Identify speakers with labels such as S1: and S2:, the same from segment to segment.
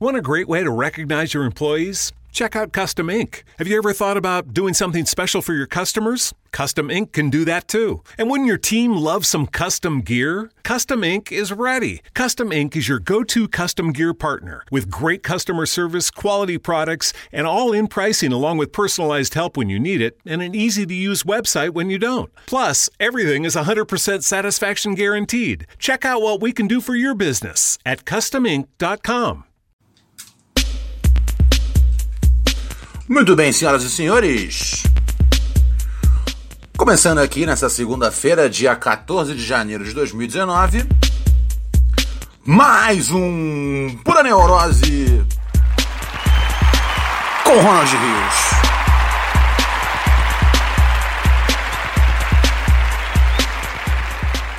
S1: Want a great way to recognize your employees? Check out Custom Ink. Have you ever thought about doing something special for your customers? Custom Ink can do that too. And wouldn't your team love some custom gear? Custom Ink is ready. Custom Ink is your go to custom gear partner with great customer service, quality products, and all in pricing along with personalized help when you need it and an easy to use website when you don't. Plus, everything is 100% satisfaction guaranteed. Check out what we can do for your business at customink.com.
S2: Muito bem, senhoras e senhores. Começando aqui nessa segunda-feira, dia 14 de janeiro de 2019. Mais um Pura Neurose com Ronald Rios.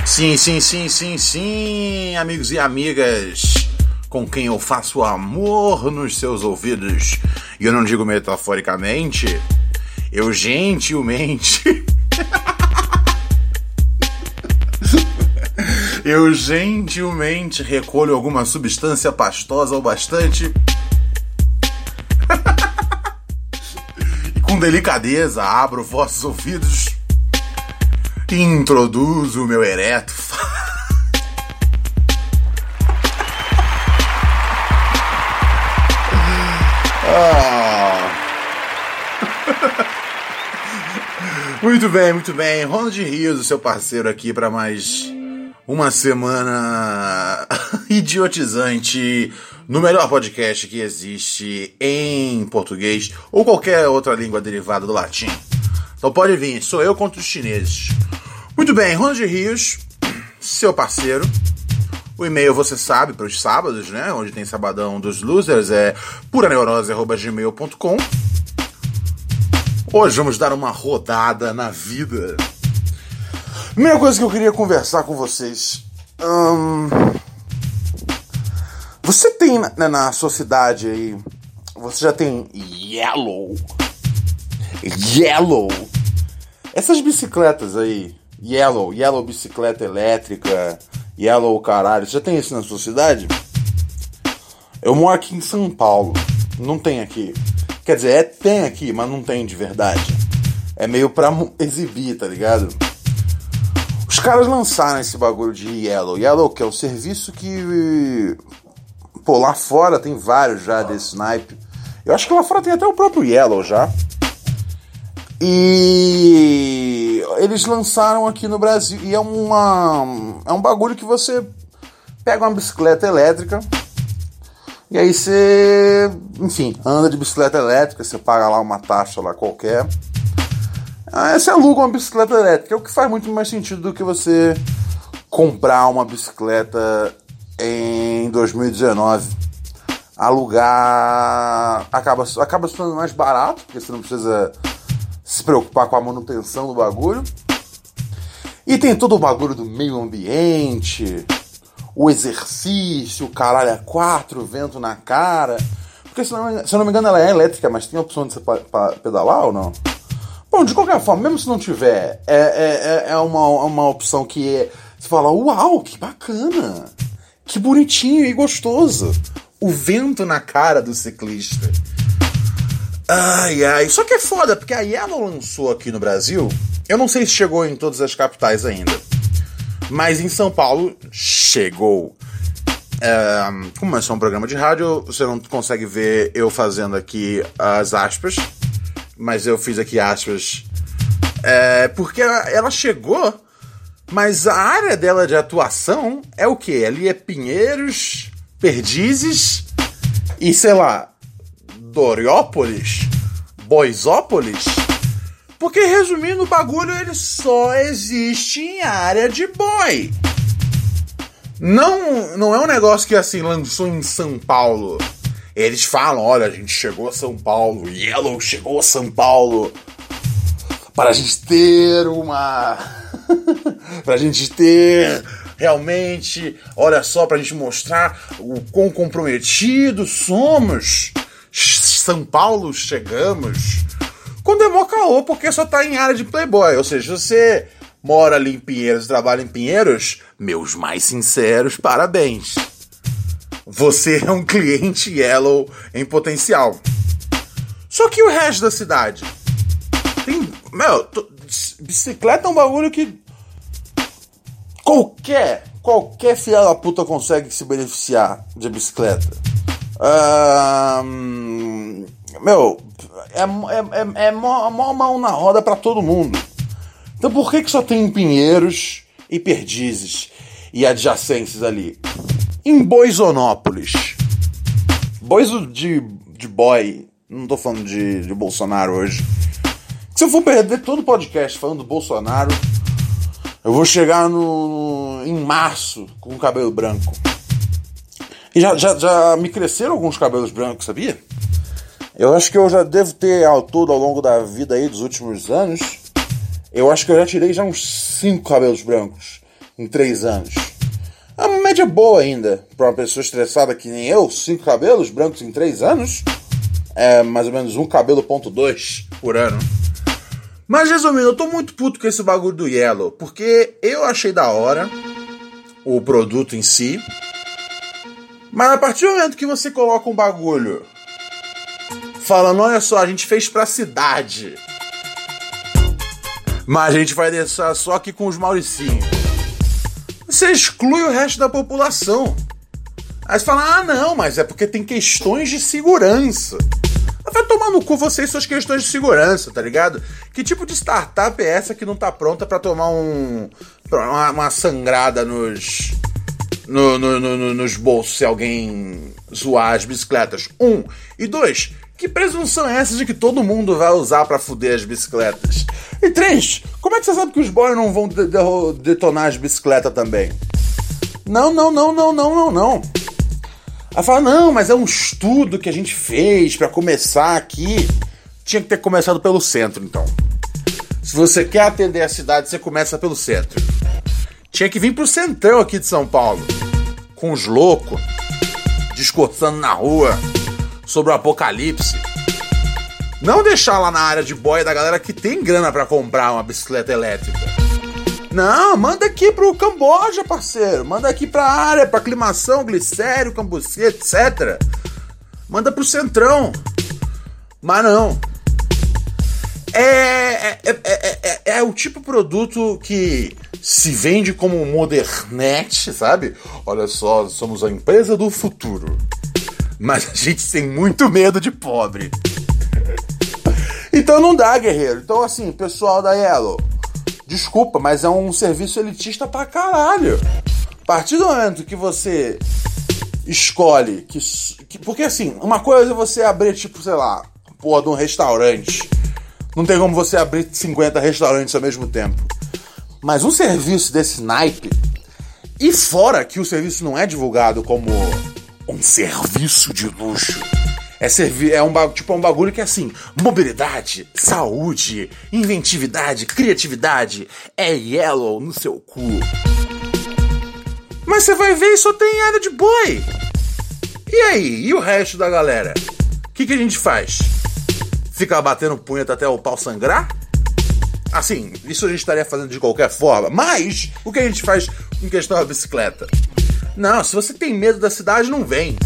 S2: Sim, sim, sim, sim, sim, amigos e amigas com quem eu faço amor nos seus ouvidos. E eu não digo metaforicamente, eu gentilmente. eu gentilmente recolho alguma substância pastosa ou bastante. e com delicadeza abro vossos ouvidos e introduzo o meu ereto Ah. muito bem, muito bem. Ronald Rios, seu parceiro aqui para mais uma semana idiotizante no melhor podcast que existe em português ou qualquer outra língua derivada do latim. Então pode vir, sou eu contra os chineses. Muito bem, Ronald Rios, seu parceiro. O e-mail você sabe para os sábados, né? Onde tem sabadão dos losers é puraneurose@gmail.com. Hoje vamos dar uma rodada na vida. Primeira coisa que eu queria conversar com vocês. Hum, você tem na, na sua cidade aí. Você já tem Yellow. Yellow. Essas bicicletas aí. Yellow, Yellow bicicleta elétrica Yellow, caralho. Já tem isso na sua cidade? Eu moro aqui em São Paulo. Não tem aqui. Quer dizer, é, tem aqui, mas não tem de verdade. É meio pra exibir, tá ligado? Os caras lançaram esse bagulho de Yellow. Yellow, que é o serviço que. Pô, lá fora tem vários já desse naipe. Eu acho que lá fora tem até o próprio Yellow já. E eles lançaram aqui no Brasil. E é uma. É um bagulho que você pega uma bicicleta elétrica. E aí você. Enfim, anda de bicicleta elétrica, você paga lá uma taxa lá qualquer. Aí você aluga uma bicicleta elétrica, é o que faz muito mais sentido do que você comprar uma bicicleta em 2019. Alugar acaba, acaba sendo mais barato, porque você não precisa se preocupar com a manutenção do bagulho. E tem todo o bagulho do meio ambiente, o exercício, o caralho a quatro, vento na cara. Porque se, não, se eu não me engano ela é elétrica, mas tem a opção de você pedalar ou não? Bom, de qualquer forma, mesmo se não tiver, é, é, é, é uma, uma opção que é, você fala, uau, que bacana, que bonitinho e gostoso. O vento na cara do ciclista. Ai, ai. Só que é foda, porque a Yellow lançou aqui no Brasil. Eu não sei se chegou em todas as capitais ainda. Mas em São Paulo, chegou. É, como é só um programa de rádio, você não consegue ver eu fazendo aqui as aspas. Mas eu fiz aqui aspas. É, porque ela, chegou, mas a área dela de atuação é o que? Ali é Pinheiros, Perdizes e sei lá, Doriópolis? Boisópolis? Porque resumindo o bagulho, ele só existe em área de boy. Não, não é um negócio que assim lançou em São Paulo. Eles falam, olha, a gente chegou a São Paulo, Yellow chegou a São Paulo para a gente ter uma para a gente ter realmente, olha só, para a gente mostrar o quão comprometidos somos são Paulo chegamos. Quando é mó caô, porque só tá em área de Playboy. Ou seja, você mora ali em Pinheiros, trabalha em Pinheiros, meus mais sinceros parabéns. você é um cliente Yellow em potencial. Só que o resto da cidade? Tem. Meu, bicicleta é um bagulho que. Qualquer, qualquer filha da puta consegue se beneficiar de bicicleta. Meu, é, é, é, é mó, mó mão na roda para todo mundo. Então por que, que só tem Pinheiros e Perdizes e adjacências ali? Em Boisonópolis. Bois de, de boy. Não tô falando de, de Bolsonaro hoje. Se eu for perder todo o podcast falando do Bolsonaro, eu vou chegar no, em março com o cabelo branco. E já, já, já me cresceram alguns cabelos brancos, sabia? Eu acho que eu já devo ter ao todo, ao longo da vida aí, dos últimos anos, eu acho que eu já tirei já uns 5 cabelos brancos em 3 anos. É uma média boa ainda para uma pessoa estressada que nem eu, 5 cabelos brancos em 3 anos. É mais ou menos um cabelo ponto dois por ano. Mas resumindo, eu tô muito puto com esse bagulho do Yellow, porque eu achei da hora o produto em si. Mas a partir do momento que você coloca um bagulho falando: olha só, a gente fez pra cidade. Mas a gente vai deixar só aqui com os Mauricinhos. Você exclui o resto da população. Aí você fala: ah, não, mas é porque tem questões de segurança. Vai tomar no cu você e suas questões de segurança, tá ligado? Que tipo de startup é essa que não tá pronta para tomar um. Uma, uma sangrada nos. No, no, no, nos bolsos se alguém zoar as bicicletas? Um. E dois, que presunção é essa de que todo mundo vai usar para fuder as bicicletas? E três, como é que você sabe que os boys não vão de de detonar as bicicletas também? Não, não, não, não, não, não, não. Ela fala, não, mas é um estudo que a gente fez para começar aqui. Tinha que ter começado pelo centro, então. Se você quer atender a cidade, você começa pelo centro. Tinha que vir pro centrão aqui de São Paulo. Com os loucos, discursando na rua sobre o apocalipse. Não deixar lá na área de boia da galera que tem grana para comprar uma bicicleta elétrica. Não, manda aqui pro Camboja, parceiro. Manda aqui pra área, pra aclimação, glicério, cambuci, etc. Manda pro Centrão. Mas não. É, é, é, é, é, o tipo de produto que se vende como modernete, sabe? Olha só, somos a empresa do futuro mas a gente tem muito medo de pobre. Então não dá, guerreiro. Então, assim, pessoal da Yellow, desculpa, mas é um serviço elitista pra caralho. A partir do momento que você escolhe que, que. Porque, assim, uma coisa é você abrir, tipo, sei lá, porra de um restaurante. Não tem como você abrir 50 restaurantes ao mesmo tempo. Mas um serviço desse naipe. E fora que o serviço não é divulgado como um serviço de luxo. É, servi é um, tipo, é um bagulho que é assim: mobilidade, saúde, inventividade, criatividade. É yellow no seu cu. Mas você vai ver e só tem área de boi. E aí? E o resto da galera? O que, que a gente faz? Ficar batendo punheta até o pau sangrar? Assim, isso a gente estaria fazendo de qualquer forma, mas o que a gente faz em questão da bicicleta? Não, se você tem medo da cidade, não vem.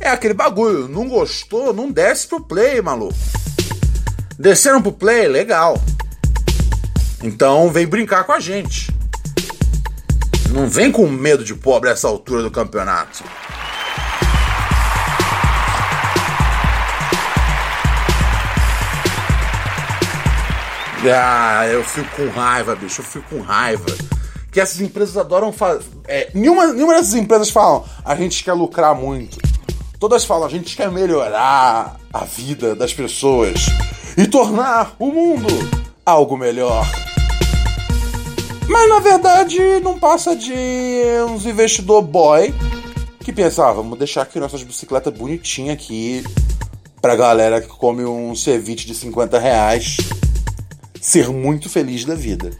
S2: É aquele bagulho, não gostou, não desce pro play, maluco. Desceram pro play, legal. Então vem brincar com a gente. Não vem com medo de pobre essa altura do campeonato. Ah, eu fico com raiva, bicho. Eu fico com raiva que essas empresas adoram fazer. É, nenhuma, nenhuma dessas empresas falam, a gente quer lucrar muito. Todas falam, a gente quer melhorar a vida das pessoas e tornar o mundo algo melhor. Mas na verdade não passa de uns investidor boy que pensa, ah, vamos deixar aqui nossas bicicletas bonitinhas aqui pra galera que come um ceviche de 50 reais ser muito feliz da vida.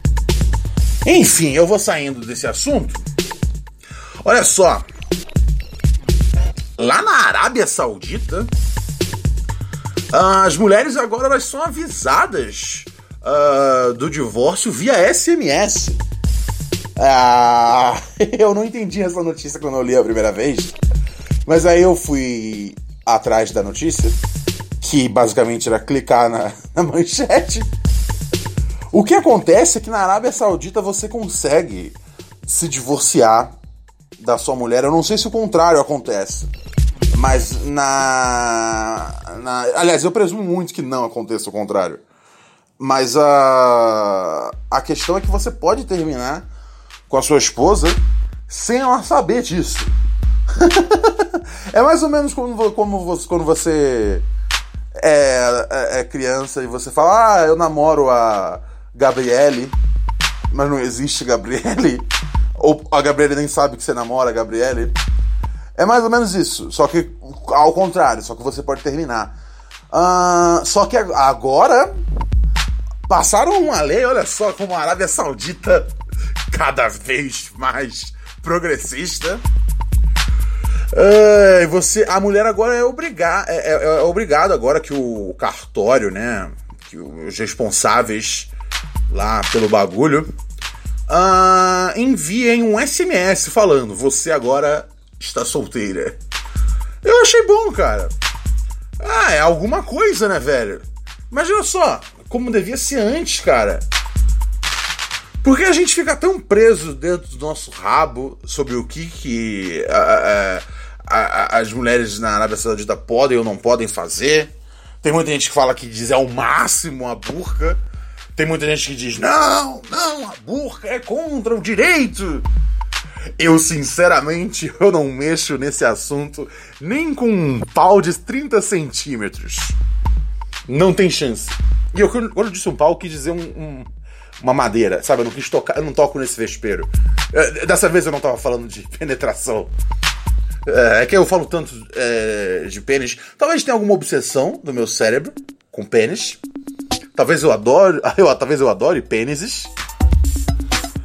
S2: Enfim, eu vou saindo desse assunto. Olha só. Lá na Arábia Saudita, as mulheres agora elas são avisadas uh, do divórcio via SMS. Ah, eu não entendi essa notícia quando eu li a primeira vez. Mas aí eu fui atrás da notícia, que basicamente era clicar na, na manchete. O que acontece é que na Arábia Saudita você consegue se divorciar da sua mulher. Eu não sei se o contrário acontece. Mas na, na. Aliás, eu presumo muito que não aconteça o contrário. Mas a. A questão é que você pode terminar com a sua esposa sem ela saber disso. é mais ou menos como, como você, quando você é, é, é, criança e você fala, ah, eu namoro a Gabriele, mas não existe Gabriele. Ou a Gabriele nem sabe que você namora a Gabriele. É mais ou menos isso, só que ao contrário, só que você pode terminar. Uh, só que agora passaram uma lei, olha só como a Arábia Saudita cada vez mais progressista. Uh, você, a mulher agora é obrigada, é, é, é obrigado agora que o cartório, né, que os responsáveis lá pelo bagulho uh, enviem um SMS falando: você agora está solteira. Eu achei bom, cara. Ah, é alguma coisa, né, velho? Imagina só, como devia ser antes, cara. Porque a gente fica tão preso dentro do nosso rabo sobre o que, que a, a, a, as mulheres na Arábia Saudita podem ou não podem fazer. Tem muita gente que fala que diz é o máximo a burca. Tem muita gente que diz não, não, a burca é contra o direito. Eu, sinceramente, eu não mexo nesse assunto nem com um pau de 30 centímetros. Não tem chance. E eu, quando eu disse um pau, quis dizer um, um, uma madeira, sabe? Eu não quis tocar, eu não toco nesse vespeiro. É, dessa vez eu não tava falando de penetração. É, é que eu falo tanto é, de pênis. Talvez tenha alguma obsessão do meu cérebro com pênis. Talvez eu adore. Eu, talvez eu adore pênises.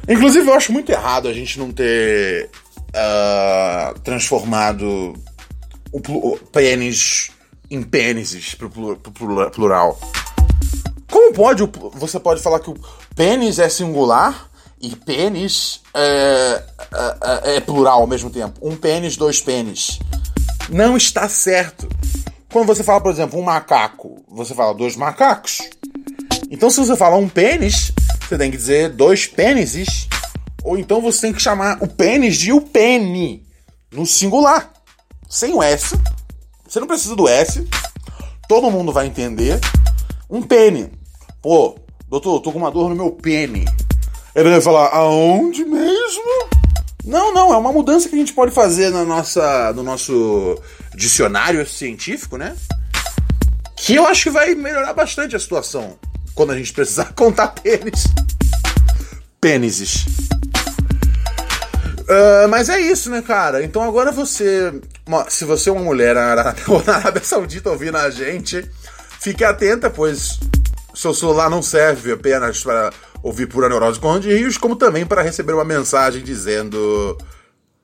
S2: Inclusive, eu acho muito errado a gente não ter uh, transformado o, pênis em pênises pro, pro plural. Como pode você pode falar que o pênis é singular e pênis é, é, é, plural ao mesmo tempo? Um pênis, dois pênis. Não está certo. Quando você fala, por exemplo, um macaco, você fala dois macacos. Então, se você fala um pênis, você tem que dizer dois pênises. Ou então você tem que chamar o pênis de o pene, no singular. Sem o S. Você não precisa do S. Todo mundo vai entender. Um pene. Pô, doutor, tô com uma dor no meu pene. Ele vai falar, aonde mesmo? Não, não, é uma mudança que a gente pode fazer na nossa, no nosso dicionário científico, né? Que eu acho que vai melhorar bastante a situação quando a gente precisar contar pênis. Pênises. Uh, mas é isso, né, cara? Então agora você. Se você é uma mulher na Arábia Saudita ouvindo a gente, fique atenta, pois seu celular não serve apenas para ouvir pura neurose com de rios, como também para receber uma mensagem dizendo: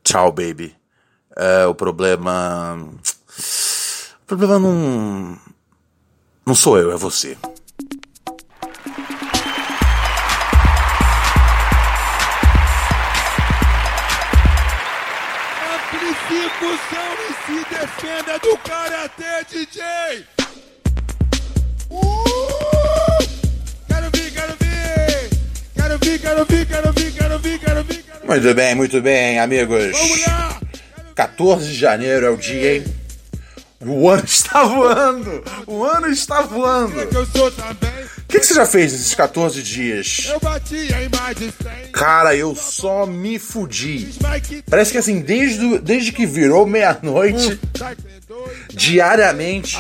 S2: Tchau, baby. É, o problema. O problema não. Não sou eu, é você.
S3: Defenda do Karatê, DJ! Uh! Quero vir, quero vir! Quero vir, quero vir, quero vir, quero vir, quero vir, quero vir.
S2: Muito bem, muito bem, amigos. Vamos lá! 14 de janeiro é o dia, hein? O ano está voando! O ano está voando! O que, que, você já fez nesses 14 dias? Cara, eu só me fudi. Parece que assim, desde, desde que virou meia-noite, diariamente,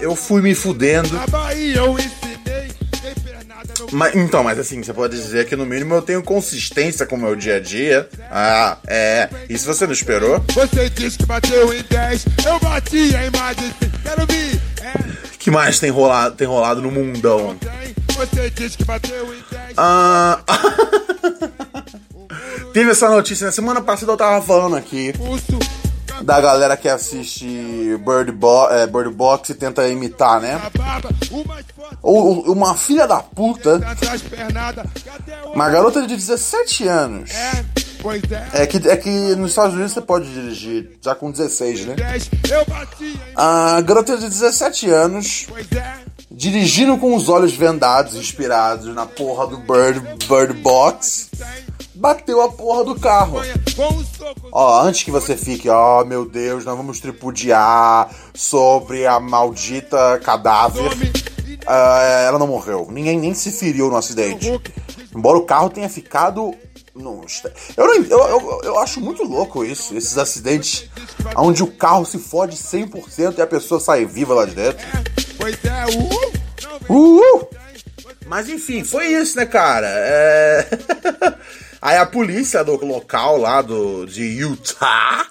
S2: eu fui me fudendo. Mas, então, mas assim, você pode dizer que no mínimo eu tenho consistência com o meu dia a dia. Ah, é. Isso você não esperou? Você disse que bateu em 10, eu bati em mais de Quero vir. É. que mais tem rolado, tem rolado no mundão? Você disse que bateu em 10. Ah. Teve essa notícia na semana passada eu tava falando aqui da galera que assiste Bird, Bo é, Bird Box e tenta imitar, né? Ou uma filha da puta, uma garota de 17 anos,
S3: é.
S2: Que, é que nos Estados Unidos você pode dirigir já com 16, né?
S3: 10, eu bati em.
S2: A garota de 17 anos, dirigindo com os olhos vendados, inspirados na porra do Bird, Bird Box, bateu a porra do carro. Ó, antes que você fique, ó meu Deus, nós vamos tripudiar sobre a maldita cadáver. Ah, ela não morreu. Ninguém nem se feriu no acidente. Embora o carro tenha ficado. no est- Eu, não- eu, eu, eu acho muito louco isso, esses acidentes onde o carro se fode 100% e a pessoa sai viva lá de dentro.
S3: É. Uh. Não,
S2: Uhul! Mas enfim, foi isso, né, cara? É... Aí a polícia do local lá do, de Utah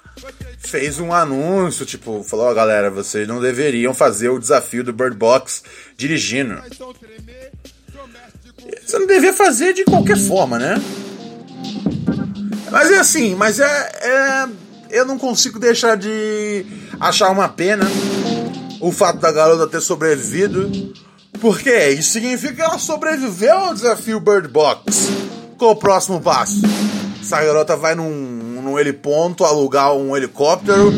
S2: fez um anúncio, tipo, falou, ó galera, vocês não deveriam fazer o desafio do Bird Box dirigindo. Você não devia fazer de qualquer forma, né? Mas é assim, mas é, é- Eu não consigo deixar de achar uma pena o fato da garota ter sobrevivido. Porque isso significa que ela sobreviveu ao desafio Bird Box. Qual o próximo passo? Essa garota vai num, num heliponto alugar um helicóptero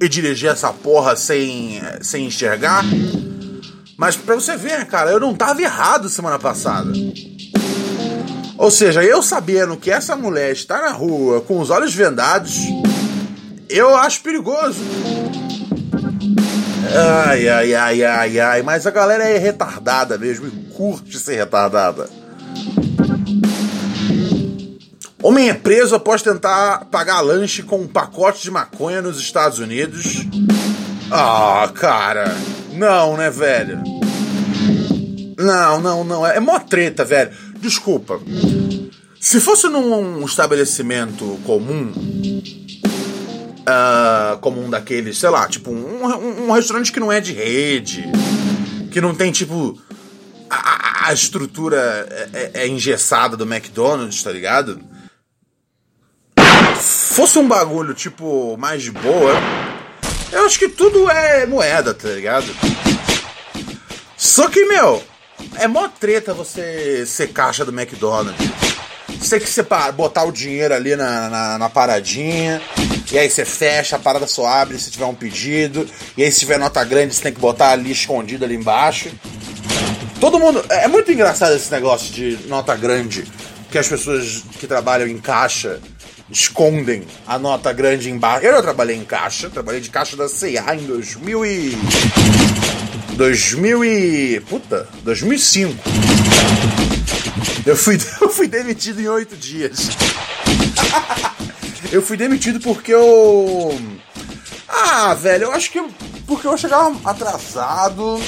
S2: e dirigir essa porra sem, sem enxergar? Mas pra você ver, cara, eu não tava errado semana passada. Ou seja, eu sabendo que essa mulher está na rua com os olhos vendados, eu acho perigoso. Ai, ai, ai, ai, ai, mas a galera é retardada mesmo e curte ser retardada. Homem é preso após tentar pagar lanche com um pacote de maconha nos Estados Unidos. Ah, cara. Não, né, velho? Não, não, não. É, é mó treta, velho. Desculpa. Se fosse num estabelecimento comum, ah, como um daqueles, sei lá, tipo um, um- um restaurante que não é de rede, que não tem tipo a, a- a estrutura é, é- é engessada do McDonald's, tá ligado? Fosse um bagulho tipo mais de boa, eu acho que tudo é moeda, tá ligado? Só que, meu, é mó treta você ser caixa do McDonald's. Você tem que separ, botar o dinheiro ali na, na, na paradinha. E aí você fecha, a parada só abre se tiver um pedido. E aí se tiver nota grande, você tem que botar ali escondido ali embaixo. Todo mundo. É muito engraçado esse negócio de nota grande. Que as pessoas que trabalham em caixa escondem a nota grande embaixo. Eu não trabalhei em caixa, trabalhei de caixa da CIA em 2000 e. 2000 e. Puta, 2005. Eu fui, eu fui demitido em oito dias. eu fui demitido porque eu. Ah, velho, eu acho que. Porque eu chegava atrasado.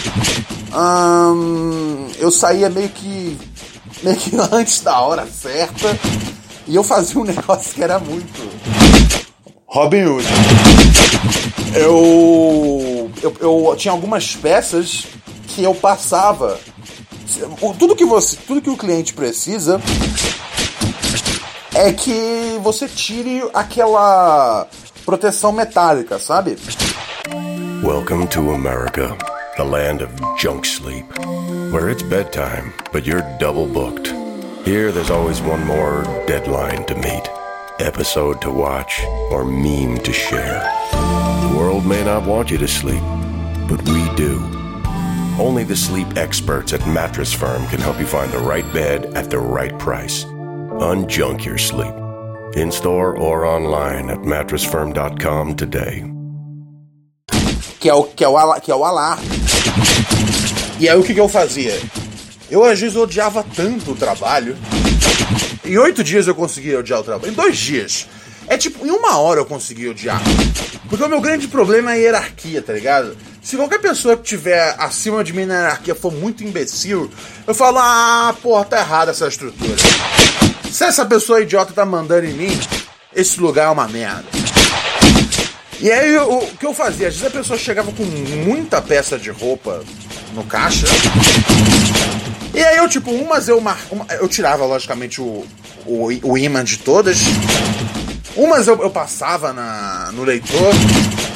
S2: Ahn, eu saía meio que. meio que antes da hora certa. E eu fazia um negócio que era muito. Robin Hood. Eu, eu. Eu tinha algumas peças que eu passava tudo que você, tudo que o cliente precisa é que você tire aquela proteção metálica, sabe?
S4: Welcome to America, the land of junk sleep, where it's bedtime, but you're double booked. Here, there's always one more deadline to meet, episode to watch, or meme to share. The world may not want you to sleep, but we do. Only the sleep experts at Mattress Firm can help you find the right bed at the right price. Unjunk your sleep. In store or online at mattressfirm.com today.
S2: Que é o que é o, que é o. E aí o que, que eu fazia? Eu às vezes odiava tanto o trabalho. Em oito dias eu conseguia odiar o trabalho. Em dois dias. É tipo, em uma hora eu conseguia odiar. Porque o meu grande problema é a hierarquia, tá ligado? Se qualquer pessoa que tiver acima de mim na hierarquia for muito imbecil, eu falo, ah, porra, tá errada essa estrutura. Se essa pessoa idiota tá mandando em mim, esse lugar é uma merda. E aí o que eu fazia? Às vezes a pessoa chegava com muita peça de roupa no caixa. E aí eu, tipo, umas eu mar... eu tirava, logicamente, o, o, o imã de todas. Umas eu, eu passava na, no leitor,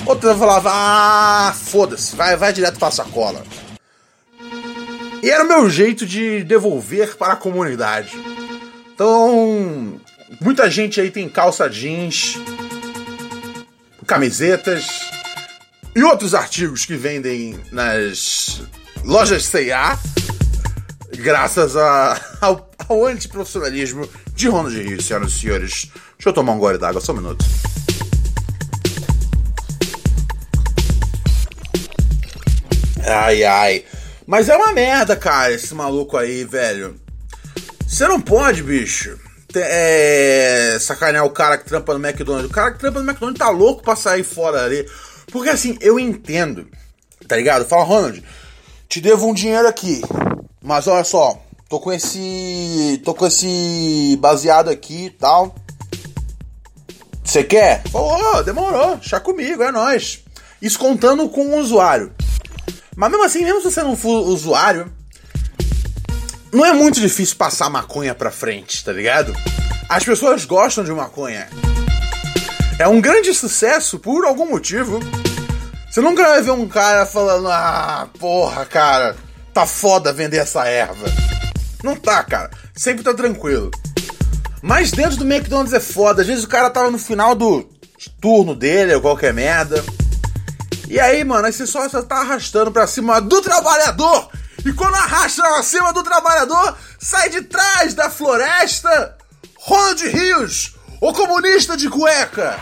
S2: outras eu falava, ah, foda-se, vai, vai direto pra sacola. E era o meu jeito de devolver para a comunidade. Então, muita gente aí tem calça jeans, camisetas e outros artigos que vendem nas lojas C&A, graças a, ao, ao antiprofissionalismo de Ronald Rio, senhoras e senhores. Deixa eu tomar um gole d'água, só um minuto. Ai, ai. Mas é uma merda, cara, esse maluco aí, velho. Você não pode, bicho, é, sacanear o cara que trampa no McDonald's. O cara que trampa no McDonald's tá louco pra sair fora ali. Porque assim, eu entendo, tá ligado? Fala, Ronald, te devo um dinheiro aqui. Mas olha só, tô com esse. tô com esse baseado aqui e tal. Você quer? Falou, demorou, chá comigo, é nós. Isso contando com o usuário. Mas mesmo assim, mesmo se você não for usuário, não é muito difícil passar maconha pra frente, tá ligado? As pessoas gostam de maconha. É um grande sucesso por algum motivo. Você nunca vai ver um cara falando, ah, porra, cara, tá foda vender essa erva. Não tá, cara. Sempre tá tranquilo. Mas dentro do McDonald's é foda. Às vezes o cara tava no final do turno dele ou qualquer merda. E aí, mano, aí você só, só tá arrastando pra cima do trabalhador. E quando arrasta pra cima do trabalhador, sai de trás da floresta Ronald Rios, o comunista de cueca.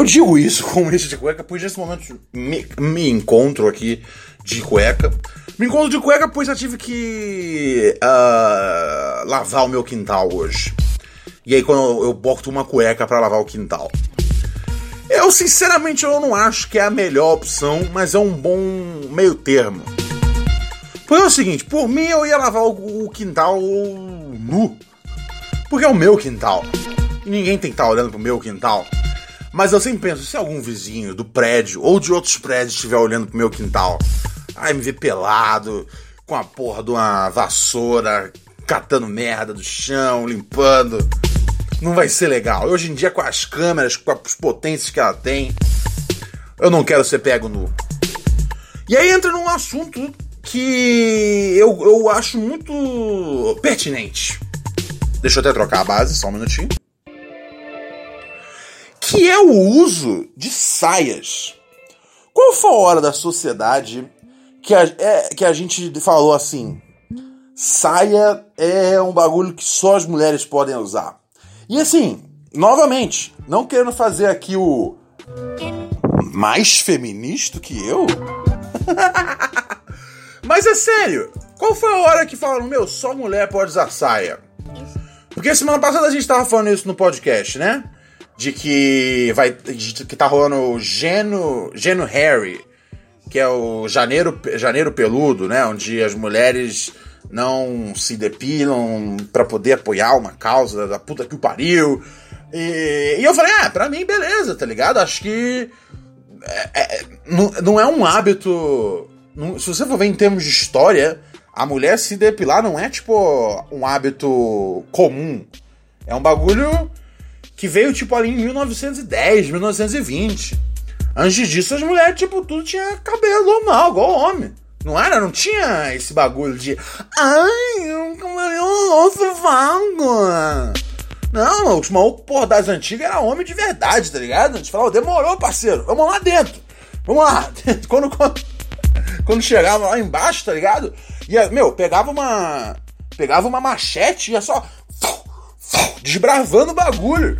S2: Eu digo isso, comunista de cueca, pois nesse momento me, me encontro aqui de cueca. Me encontro de cueca, pois eu tive que uh, lavar o meu quintal hoje. E aí quando eu boto uma cueca para lavar o quintal. Eu sinceramente eu não acho que é a melhor opção, mas é um bom meio termo. Foi o seguinte, por mim eu ia lavar o, o quintal nu. Porque é o meu quintal. E ninguém tem que estar tá olhando pro meu quintal. Mas eu sempre penso, se algum vizinho do prédio ou de outros prédios estiver olhando pro meu quintal, Aí me vê pelado, com a porra de uma vassoura, catando merda do chão, limpando. Não vai ser legal. Hoje em dia, com as câmeras, com as potências que ela tem, eu não quero ser pego nu. E aí entra num assunto que eu, eu acho muito pertinente. Deixa eu até trocar a base, só um minutinho. Que é o uso de saias. Qual foi a hora da sociedade que a, é, que a gente falou assim: saia é um bagulho que só as mulheres podem usar. E assim, novamente, não querendo fazer aqui o mais feminista que eu. Mas é sério, qual foi a hora que falaram, meu, só mulher pode usar saia? Porque semana passada a gente tava falando isso no podcast, né? De que vai. De que tá rolando o Geno. Geno Harry que é o Janeiro, Janeiro Peludo, né? Onde as mulheres não se depilam para poder apoiar uma causa da puta que o pariu. E, e eu falei, ah, pra mim, beleza, tá ligado? Acho que. É, é, não, não é um hábito. Não, se você for ver em termos de história, a mulher se depilar não é tipo um hábito comum. É um bagulho que veio tipo ali em 1910, 1920. Antes disso, as mulheres, tipo, tudo tinha cabelo normal, igual homem. Não era? Não tinha esse bagulho de. Ai, um cabelo osso vago. Não, os malucos, porra, das antigas era homem de verdade, tá ligado? A gente falava, demorou, parceiro, vamos lá dentro. Vamos lá. Quando, quando, quando chegava lá embaixo, tá ligado? Ia, meu, pegava uma. Pegava uma machete e ia só. Desbravando o bagulho.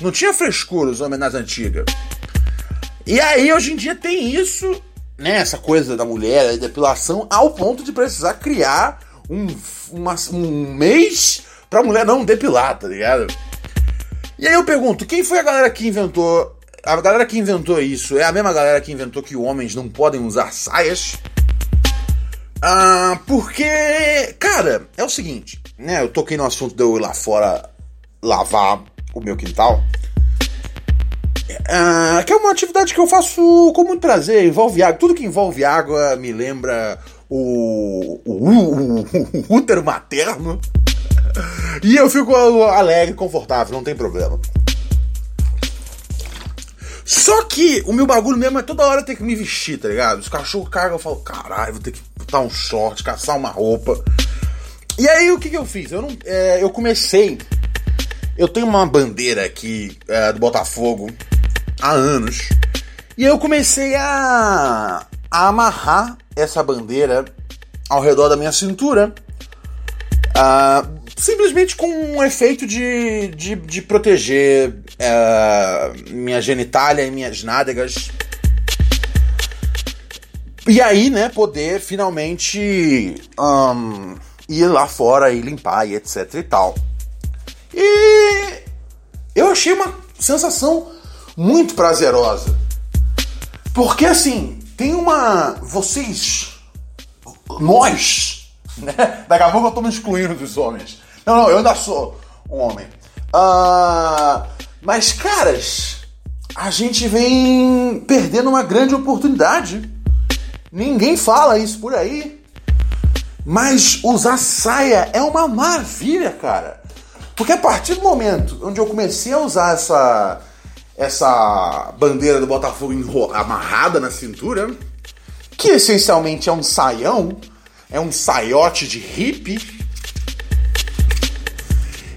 S2: Não tinha frescura os homens nas antigas. E aí, hoje em dia, tem isso, né? Essa coisa da mulher, a depilação, ao ponto de precisar criar um, uma, um mês pra mulher não depilar, tá ligado? E aí eu pergunto, quem foi a galera que inventou. A galera que inventou isso é a mesma galera que inventou que homens não podem usar saias? Ah, porque, cara, é o seguinte, né? Eu toquei no assunto de eu ir lá fora lavar o meu quintal. Ah, que é uma atividade que eu faço com muito prazer, envolve água. Tudo que envolve água me lembra o, o, o, o útero materno. E eu fico alegre, confortável, não tem problema. Só que o meu bagulho mesmo é toda hora ter que me vestir, tá ligado? Os cachorros cagam, eu falo, caralho, vou ter que botar um short, caçar uma roupa. E aí o que, que eu fiz? Eu, não, é, eu comecei. Eu tenho uma bandeira aqui é, do Botafogo há anos. E eu comecei a, a amarrar essa bandeira ao redor da minha cintura. Uh, simplesmente com um efeito de, de, de proteger uh, minha genitália e minhas nádegas. E aí, né, poder finalmente um, ir lá fora e limpar e etc e tal. E eu achei uma sensação muito prazerosa. Porque assim, tem uma. Vocês. Nós. Né? Daqui a pouco eu tô me excluindo dos homens. Não, não, eu ainda sou um homem. Uh, mas, caras, a gente vem perdendo uma grande oportunidade. Ninguém fala isso por aí. Mas usar saia é uma maravilha, cara. Porque a partir do momento onde eu comecei a usar essa, essa bandeira do Botafogo amarrada na cintura, que essencialmente é um saião, é um saiote de hippie,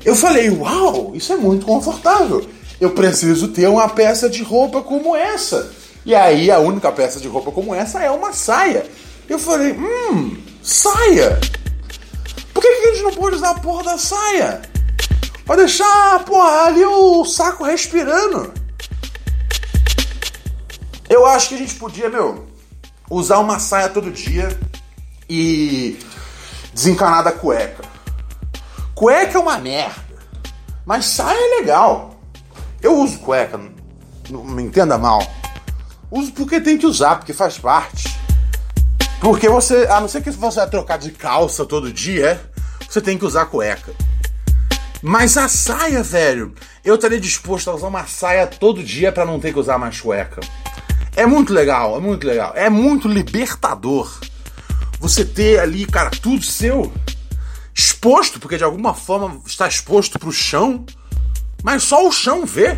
S2: eu falei, uau, isso é muito confortável. Eu preciso ter uma peça de roupa como essa. E aí a única peça de roupa como essa é uma saia. Eu falei, hum, saia. Por que, que a gente não pode usar a porra da saia? Pra deixar, porra, ali o saco respirando. Eu acho que a gente podia, meu, usar uma saia todo dia e desencanar da cueca. Cueca é uma merda. Mas saia é legal. Eu uso cueca, não me entenda mal. Uso porque tem que usar, porque faz parte. Porque você, a não ser que você vai trocar de calça todo dia, você tem que usar cueca. Mas a saia, velho, eu estaria disposto a usar uma saia todo dia para não ter que usar mais cueca. É muito legal, é muito legal. É muito libertador. Você ter ali, cara, tudo seu exposto, porque de alguma forma está exposto para o chão, mas só o chão vê.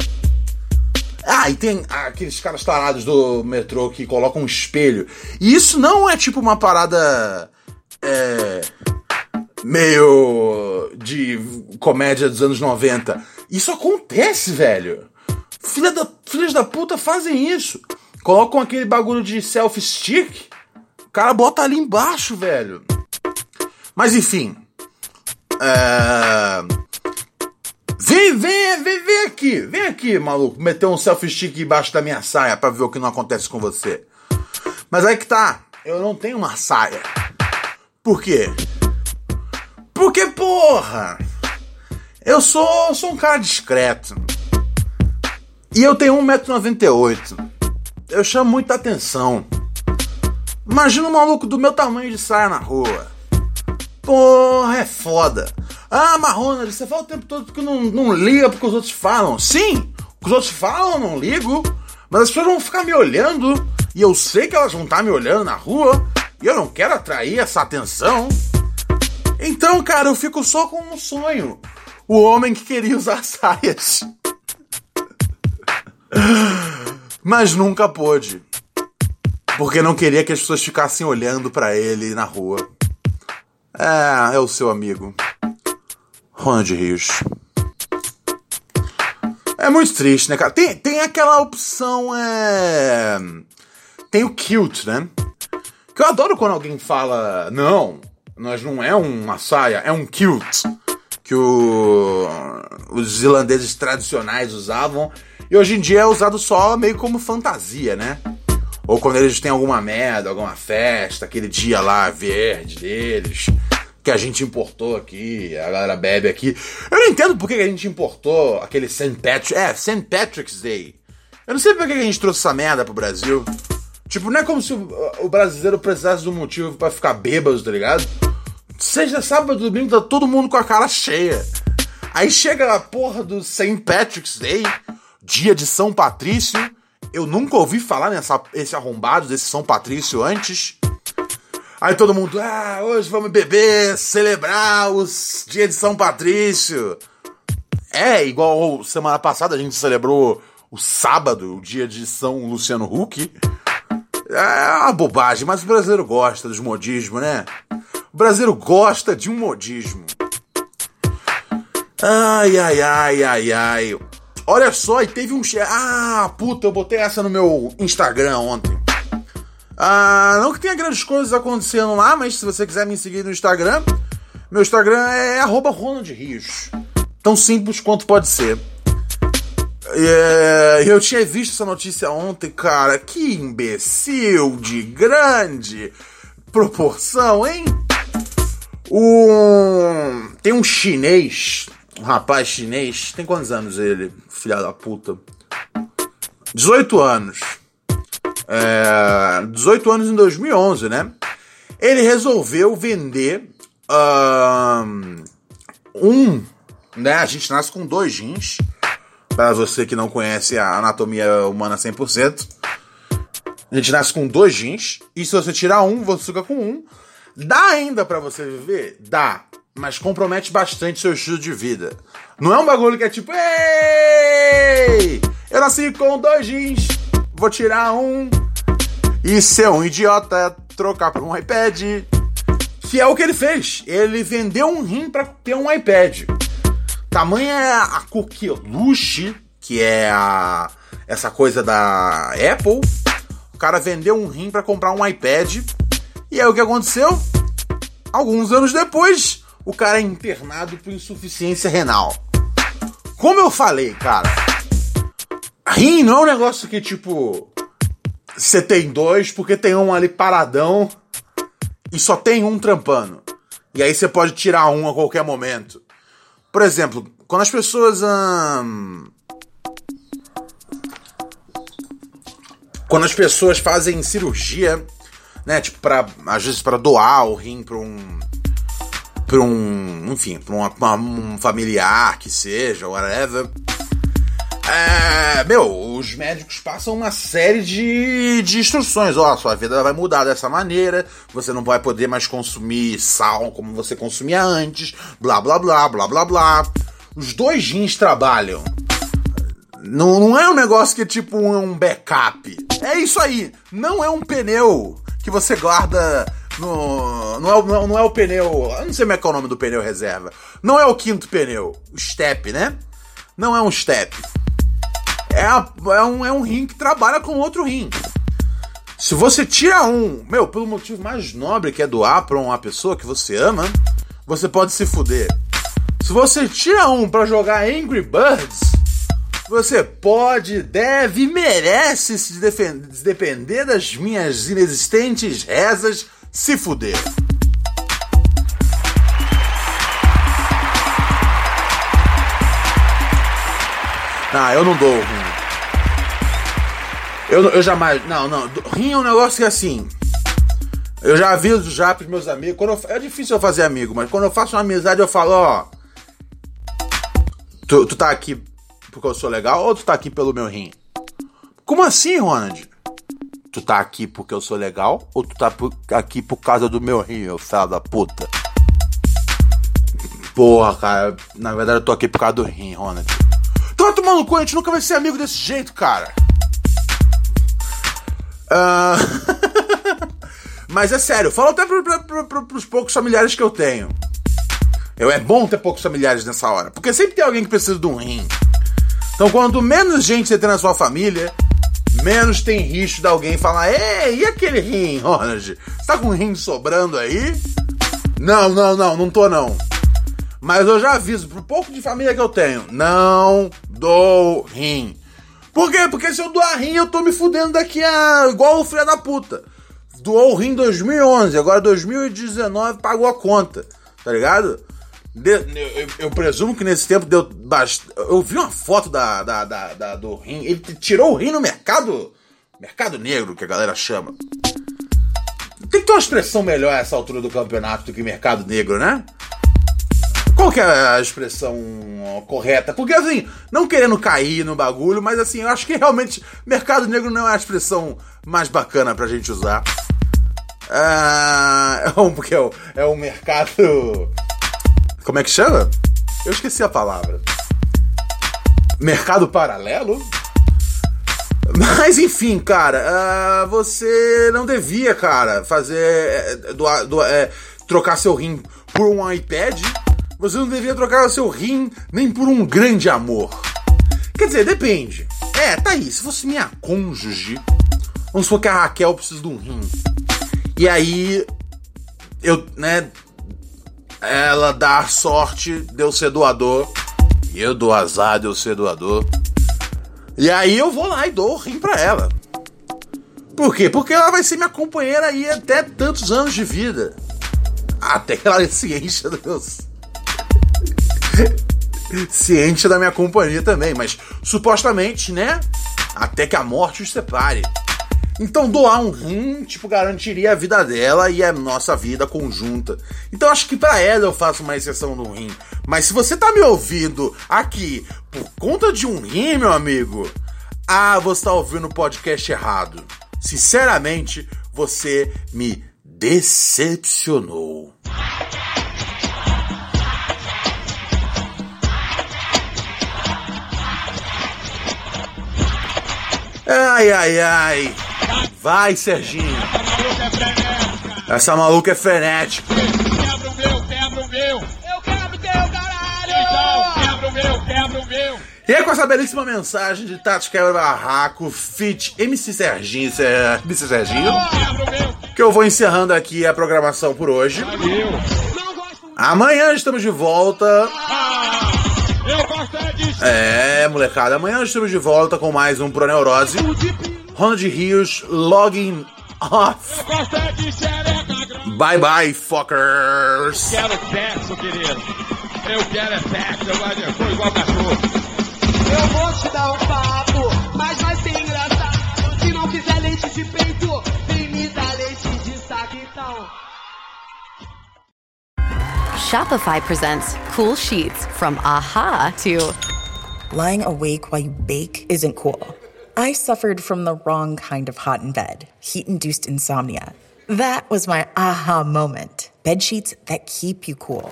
S2: Ah, e tem aqueles caras tarados do metrô que colocam um espelho. E isso não é tipo uma parada. É, meio de comédia dos anos 90. Isso acontece, velho. Filha da, filhas da puta fazem isso. Colocam aquele bagulho de selfie stick. O cara bota ali embaixo, velho. Mas enfim, é... Vem, vem, vem, vem aqui, vem aqui, maluco, meter um selfie stick embaixo da minha saia para ver o que não acontece com você. Mas aí que tá, eu não tenho uma saia. Por quê? Porque, porra, eu sou, sou um cara discreto. E eu tenho 1,98m. Eu chamo muita atenção. Imagina um maluco do meu tamanho de saia na rua. Porra, é foda. Ah, Marrona, você fala o tempo todo que não, não liga porque os outros falam. Sim, os outros falam, eu não ligo. Mas as pessoas vão ficar me olhando. E eu sei que elas vão estar me olhando na rua. E eu não quero atrair essa atenção. Então, cara, eu fico só com um sonho. O homem que queria usar saias. Mas nunca pôde. Porque não queria que as pessoas ficassem olhando para ele na rua. É, é o seu amigo. Ronald Rios. É muito triste, né, cara? Tem, tem aquela opção, é. Tem o cute, né? Que eu adoro quando alguém fala, não, nós não é uma saia, é um cute. Que o... os irlandeses tradicionais usavam. E hoje em dia é usado só meio como fantasia, né? Ou quando eles têm alguma merda, alguma festa, aquele dia lá verde deles que a gente importou aqui, a galera bebe aqui. Eu não entendo por que a gente importou aquele St. Patrick. É, St. Patrick's Day. Eu não sei por que a gente trouxe essa merda pro Brasil. Tipo, não é como se o, brasileiro precisasse de um motivo para ficar bêbado, tá ligado? Seja sábado domingo, tá todo mundo com a cara cheia. Aí chega a porra do St. Patrick's Day, dia de São Patrício. Eu nunca ouvi falar nessa esse arrombado desse São Patrício antes. Aí todo mundo, ah, hoje vamos beber, celebrar os dias de São Patrício. É, igual semana passada a gente celebrou o sábado, o dia de São Luciano Huck. É uma bobagem, mas o brasileiro gosta dos modismos, né? O brasileiro gosta de um modismo. Ai, ai, ai, ai, ai. Olha só, e teve um. Ah, puta, eu botei essa no meu Instagram ontem. Ah, não que tenha grandes coisas acontecendo lá, mas se você quiser me seguir no Instagram, meu Instagram é Ronald Rios. Tão simples quanto pode ser. É, eu tinha visto essa notícia ontem, cara. Que imbecil de grande proporção, hein? Um, tem um chinês, um rapaz chinês. Tem quantos anos ele, filha da puta? 18 anos. É, 18 anos em 2011, né? Ele resolveu vender um, né? A gente nasce com dois rins. Para você que não conhece a anatomia humana 100%, a gente nasce com dois rins. E se você tirar um, você fica com um. Dá ainda para você viver? Dá. Mas compromete bastante seu estilo de vida. Não é um bagulho que é tipo, ei! Eu nasci com dois jeans, vou tirar um. E ser um idiota, trocar por um iPad. Que é o que ele fez. Ele vendeu um rim para ter um iPad. Tamanha é a coqueluche, que é a, essa coisa da Apple. O cara vendeu um rim para comprar um iPad. E aí o que aconteceu? Alguns anos depois, o cara é internado por insuficiência renal. Como eu falei, cara, rim não é um negócio que tipo você tem dois porque tem um ali paradão e só tem um trampando. E aí você pode tirar um a qualquer momento. Por exemplo, quando as pessoas. Hum, quando as pessoas fazem cirurgia, né? Tipo, pra, às vezes para doar o rim para um. para um. enfim, para um familiar que seja, whatever. É, meu, os médicos passam uma série de, de instruções. Ó, sua vida vai mudar dessa maneira. Você não vai poder mais consumir sal como você consumia antes. Blá, blá, blá, blá, blá, blá. Os dois rins trabalham. Não, não é um negócio que é tipo um backup. É isso aí. Não é um pneu que você guarda no. Não é, não é o pneu. Eu não sei como é que é o nome do pneu reserva. Não é o quinto pneu. O step, né? Não é um step é, é, um, é um rim que trabalha com outro rim. Se você tira um, meu, pelo motivo mais nobre que é doar pra uma pessoa que você ama, você pode se fuder. Se você tira um para jogar Angry Birds, você pode, deve e merece se depender das minhas inexistentes rezas se fuder. Ah, eu não dou rim. Eu, eu jamais. Não, não. Rim é um negócio que é assim. Eu já aviso já pros meus amigos. Quando eu, é difícil eu fazer amigo, mas quando eu faço uma amizade, eu falo, ó. Tu, tu tá aqui porque eu sou legal ou tu tá aqui pelo meu rim? Como assim, Ronald? Tu tá aqui porque eu sou legal ou tu tá por, aqui por causa do meu rim, eu filho da puta? Porra, cara, na verdade eu tô aqui por causa do rim, Ronald. Tu vai tomar no cu, a gente nunca vai ser amigo desse jeito, cara. Uh... Mas é sério, falo até pro, pro, pro, pros poucos familiares que eu tenho. Eu, é bom ter poucos familiares nessa hora, porque sempre tem alguém que precisa de um rim. Então, quanto menos gente você tem na sua família, menos tem risco de alguém falar: Ei, e aquele rim, Ronald? Você tá com um rim sobrando aí? Não, não, não, não tô não. Mas eu já aviso pro pouco de família que eu tenho: não dou rim. Por quê? Porque se eu doar rim, eu tô me fudendo daqui a. igual o filho da puta. Doou o rim em 2011, agora 2019 pagou a conta, tá ligado? Eu, eu, presumo que nesse tempo deu. Eu vi uma foto da, da, da, da, do rim. Ele tirou o rim no mercado. Mercado negro, que a galera chama. Tem que ter uma expressão melhor a essa altura do campeonato do que mercado negro, né? Qual que é a expressão correta? Porque assim, não querendo cair no bagulho, mas assim, eu acho que realmente mercado negro não é a expressão mais bacana pra gente usar. Ah, é um, porque é um, é um mercado. Como é que chama? Eu esqueci a palavra. Mercado paralelo? Mas enfim, cara, uh, você não devia, cara, fazer. É, doar, doar, é, trocar seu rim por um iPad. Você não devia trocar seu rim nem por um grande amor. Quer dizer, depende. É, tá aí. Se fosse minha cônjuge, vamos supor que a Raquel precisa de um rim. E aí, eu, né, ela dá sorte de eu ser doador. E eu dou azar de eu ser doador. E aí eu vou lá e dou o rim pra ela. Por quê? Porque ela vai ser minha companheira aí até tantos anos de vida. Até que ela se encha dos. se enche da minha companhia também, mas supostamente, né? Até que a morte os separe. Então doar um rim, tipo, garantiria a vida dela e a nossa vida conjunta. Então acho que para ela eu faço uma exceção no rim. Mas se você tá me ouvindo aqui por conta de um rim, meu amigo, ah, você tá ouvindo o podcast errado. Sinceramente, você me decepcionou. Ai, ai, ai. Vai, Serginho. Essa maluca é frenética.
S3: Quebra o meu, quebra o meu.
S5: Eu quebro teu caralho!
S3: Então, quebra o meu, quebra o meu.
S2: E é com essa belíssima mensagem de Tati Quebra Barraco, fit MC Serginho, Ser... MC Serginho, que eu vou encerrando aqui a programação por hoje. Amanhã estamos de volta.
S3: Ah, é
S2: É, molecada, amanhã estamos de volta com mais um Pro Neurose. Ronald Rios, logging off.
S3: Eu gosto é de xereca grande.
S2: Bye bye, fuckers.
S3: Quero sexo, querido. Eu quero é sexo. Eu gosto de- sou igual cachorro.
S5: Eu vou te dar um papo, mas vai ser engraçado. Se não quiser leite de peito, vem me dar leite de saco então.
S6: Shopify presents cool sheets from aha to
S7: Lying awake while you bake isn't cool. I suffered from the wrong kind of hot in bed, heat induced insomnia. That was my aha moment. Bed sheets that keep you cool.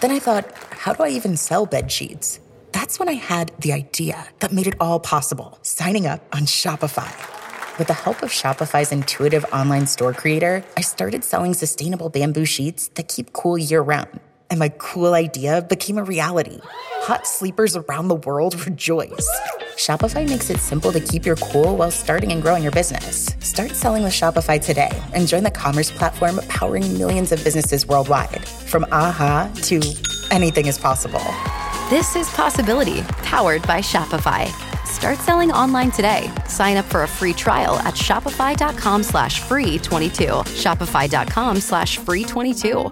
S7: Then I thought, how do I even sell bed sheets? That's when I had the idea that made it all possible signing up on Shopify. With the help of Shopify's intuitive online store creator, I started selling sustainable bamboo sheets that keep cool year round. And my cool idea became a reality. Hot sleepers around the world rejoice. Shopify makes it simple to keep your cool while starting and growing your business. Start selling with Shopify today and join the commerce platform powering millions of businesses worldwide. From aha to anything is possible.
S6: This is Possibility, powered by Shopify. Start selling online today. Sign up for a free trial at shopify.com slash free 22. Shopify.com slash free 22.